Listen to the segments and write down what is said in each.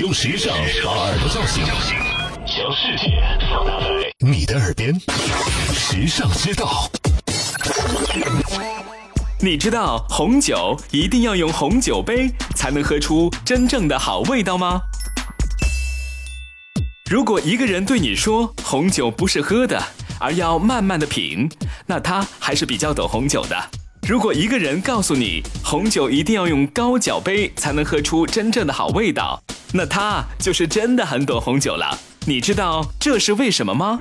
用时尚把耳朵叫醒，将世界放大在你的耳边。时尚之道，你知道红酒一定要用红酒杯才能喝出真正的好味道吗？如果一个人对你说红酒不是喝的，而要慢慢的品，那他还是比较懂红酒的。如果一个人告诉你红酒一定要用高脚杯才能喝出真正的好味道，那他就是真的很懂红酒了。你知道这是为什么吗？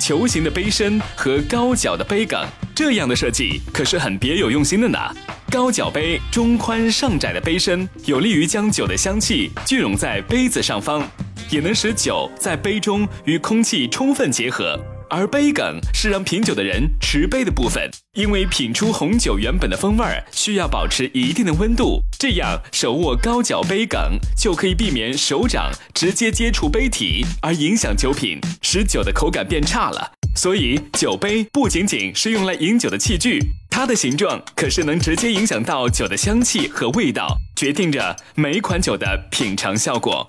球形的杯身和高脚的杯梗，这样的设计可是很别有用心的呢。高脚杯中宽上窄的杯身，有利于将酒的香气聚拢在杯子上方，也能使酒在杯中与空气充分结合。而杯梗是让品酒的人持杯的部分，因为品出红酒原本的风味儿需要保持一定的温度，这样手握高脚杯梗就可以避免手掌直接接触杯体而影响酒品，使酒的口感变差了。所以酒杯不仅仅是用来饮酒的器具，它的形状可是能直接影响到酒的香气和味道，决定着每款酒的品尝效果。